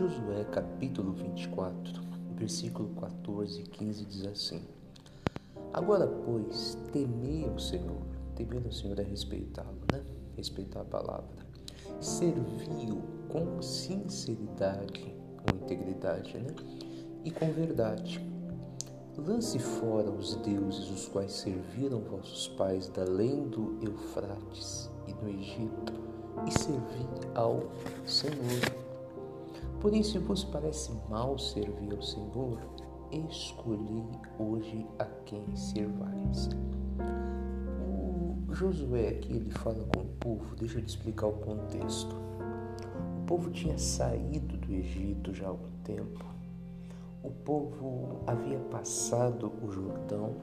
Josué capítulo 24, versículo 14 e 15 diz assim: Agora, pois, temei ao Senhor. Temer ao Senhor é respeitá-lo, né? Respeitar a palavra. Servi-o com sinceridade, com integridade, né? E com verdade. Lance fora os deuses os quais serviram vossos pais da além do Eufrates e do Egito, e servi ao Senhor. Porém, se vos parece mal servir ao Senhor, escolhi hoje a quem servais. O Josué aqui ele fala com o povo, deixa eu te explicar o contexto. O povo tinha saído do Egito já há algum tempo. O povo havia passado o Jordão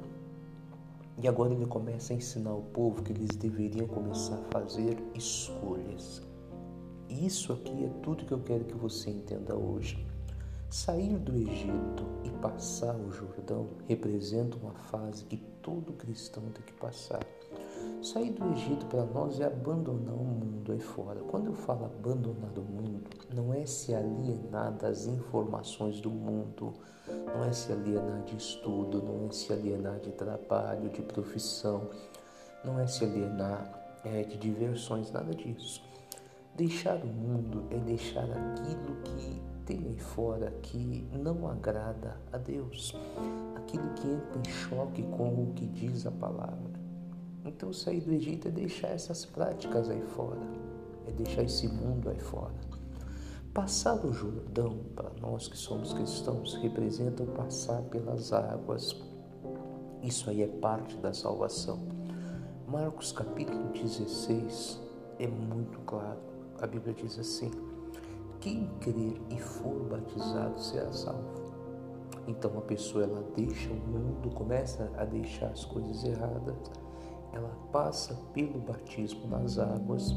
e agora ele começa a ensinar o povo que eles deveriam começar a fazer escolhas. Isso aqui é tudo que eu quero que você entenda hoje. Sair do Egito e passar o Jordão representa uma fase que todo cristão tem que passar. Sair do Egito para nós é abandonar o mundo aí fora. Quando eu falo abandonar o mundo, não é se alienar das informações do mundo, não é se alienar de estudo, não é se alienar de trabalho, de profissão, não é se alienar é, de diversões, nada disso. Deixar o mundo é deixar aquilo que tem aí fora que não agrada a Deus, aquilo que entra em choque com o que diz a palavra. Então, sair do Egito é deixar essas práticas aí fora, é deixar esse mundo aí fora. Passar o Jordão, para nós que somos cristãos, representa o passar pelas águas. Isso aí é parte da salvação. Marcos capítulo 16 é muito claro a Bíblia diz assim: quem crer e for batizado será salvo. Então a pessoa ela deixa o mundo, começa a deixar as coisas erradas, ela passa pelo batismo nas águas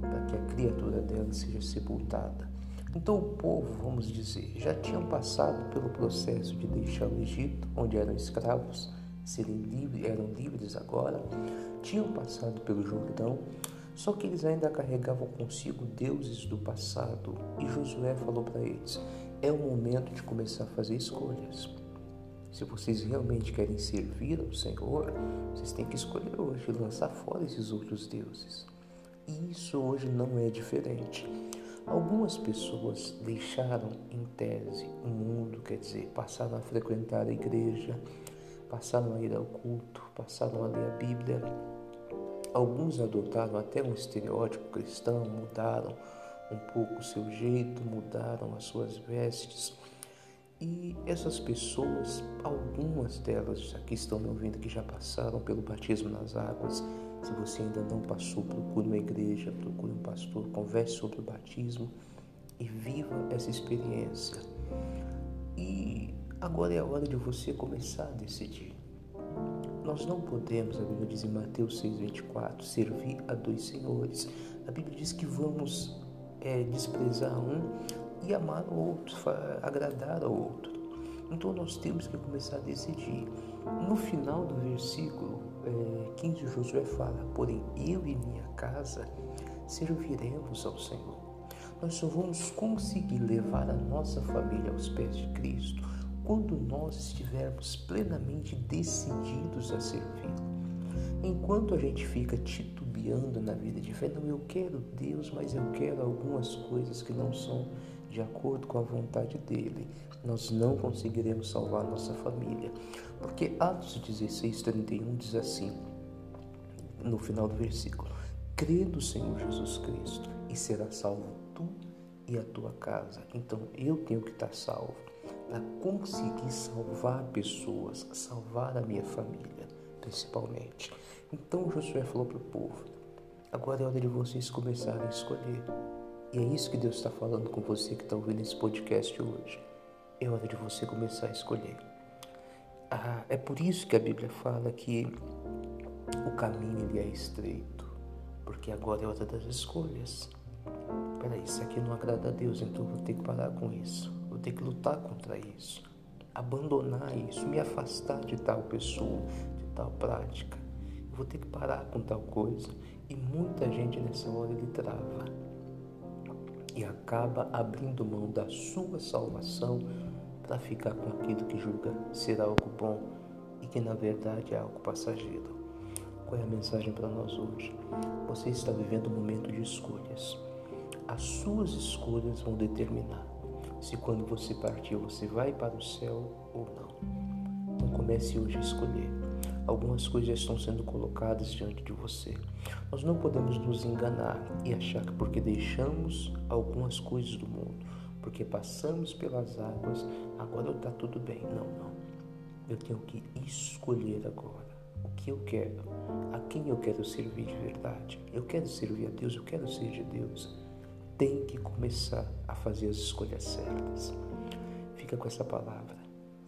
para que a criatura dela seja sepultada. Então o povo, vamos dizer, já tinham passado pelo processo de deixar o Egito, onde eram escravos, serem livres, eram livres agora, tinham passado pelo Jordão, só que eles ainda carregavam consigo deuses do passado e Josué falou para eles: é o momento de começar a fazer escolhas. Se vocês realmente querem servir ao Senhor, vocês têm que escolher hoje, lançar fora esses outros deuses. E isso hoje não é diferente. Algumas pessoas deixaram em tese o mundo, quer dizer, passaram a frequentar a igreja, passaram a ir ao culto, passaram a ler a Bíblia, Alguns adotaram até um estereótipo cristão, mudaram um pouco o seu jeito, mudaram as suas vestes. E essas pessoas, algumas delas aqui estão me ouvindo que já passaram pelo batismo nas águas. Se você ainda não passou, procure uma igreja, procure um pastor, converse sobre o batismo e viva essa experiência. E agora é a hora de você começar a decidir. Nós não podemos, a Bíblia diz em Mateus 6,24, servir a dois senhores. A Bíblia diz que vamos é, desprezar um e amar o outro, agradar ao outro. Então nós temos que começar a decidir. No final do versículo é, 15, Josué fala: Porém, eu e minha casa serviremos ao Senhor. Nós só vamos conseguir levar a nossa família aos pés de Cristo quando nós estivermos plenamente decididos a servir. Enquanto a gente fica titubeando na vida de fé, não, eu quero Deus, mas eu quero algumas coisas que não são de acordo com a vontade dele, nós não conseguiremos salvar nossa família. Porque Atos 16, 31 diz assim, no final do versículo: crê no Senhor Jesus Cristo e será salvo tu e a tua casa. Então eu tenho que estar salvo para conseguir salvar pessoas, salvar a minha família, principalmente. Então Josué falou para o povo: agora é hora de vocês começarem a escolher. E é isso que Deus está falando com você que está ouvindo esse podcast hoje. É hora de você começar a escolher. Ah, é por isso que a Bíblia fala que o caminho ele é estreito, porque agora é hora das escolhas. Peraí, isso aqui não agrada a Deus, então eu vou ter que parar com isso vou ter que lutar contra isso, abandonar isso, me afastar de tal pessoa, de tal prática. Eu vou ter que parar com tal coisa. E muita gente nessa hora ele trava. e acaba abrindo mão da sua salvação para ficar com aquilo que julga ser algo bom e que na verdade é algo passageiro. Qual é a mensagem para nós hoje? Você está vivendo um momento de escolhas. As suas escolhas vão determinar se quando você partir você vai para o céu ou não. Então comece hoje a escolher. Algumas coisas já estão sendo colocadas diante de você. Nós não podemos nos enganar e achar que porque deixamos algumas coisas do mundo, porque passamos pelas águas, agora está tudo bem. Não, não. Eu tenho que escolher agora o que eu quero, a quem eu quero servir de verdade. Eu quero servir a Deus, eu quero ser de Deus. Tem que começar a fazer as escolhas certas. Fica com essa palavra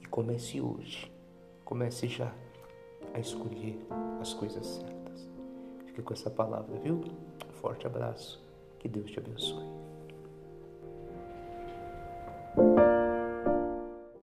e comece hoje. Comece já a escolher as coisas certas. Fica com essa palavra, viu? Forte abraço. Que Deus te abençoe.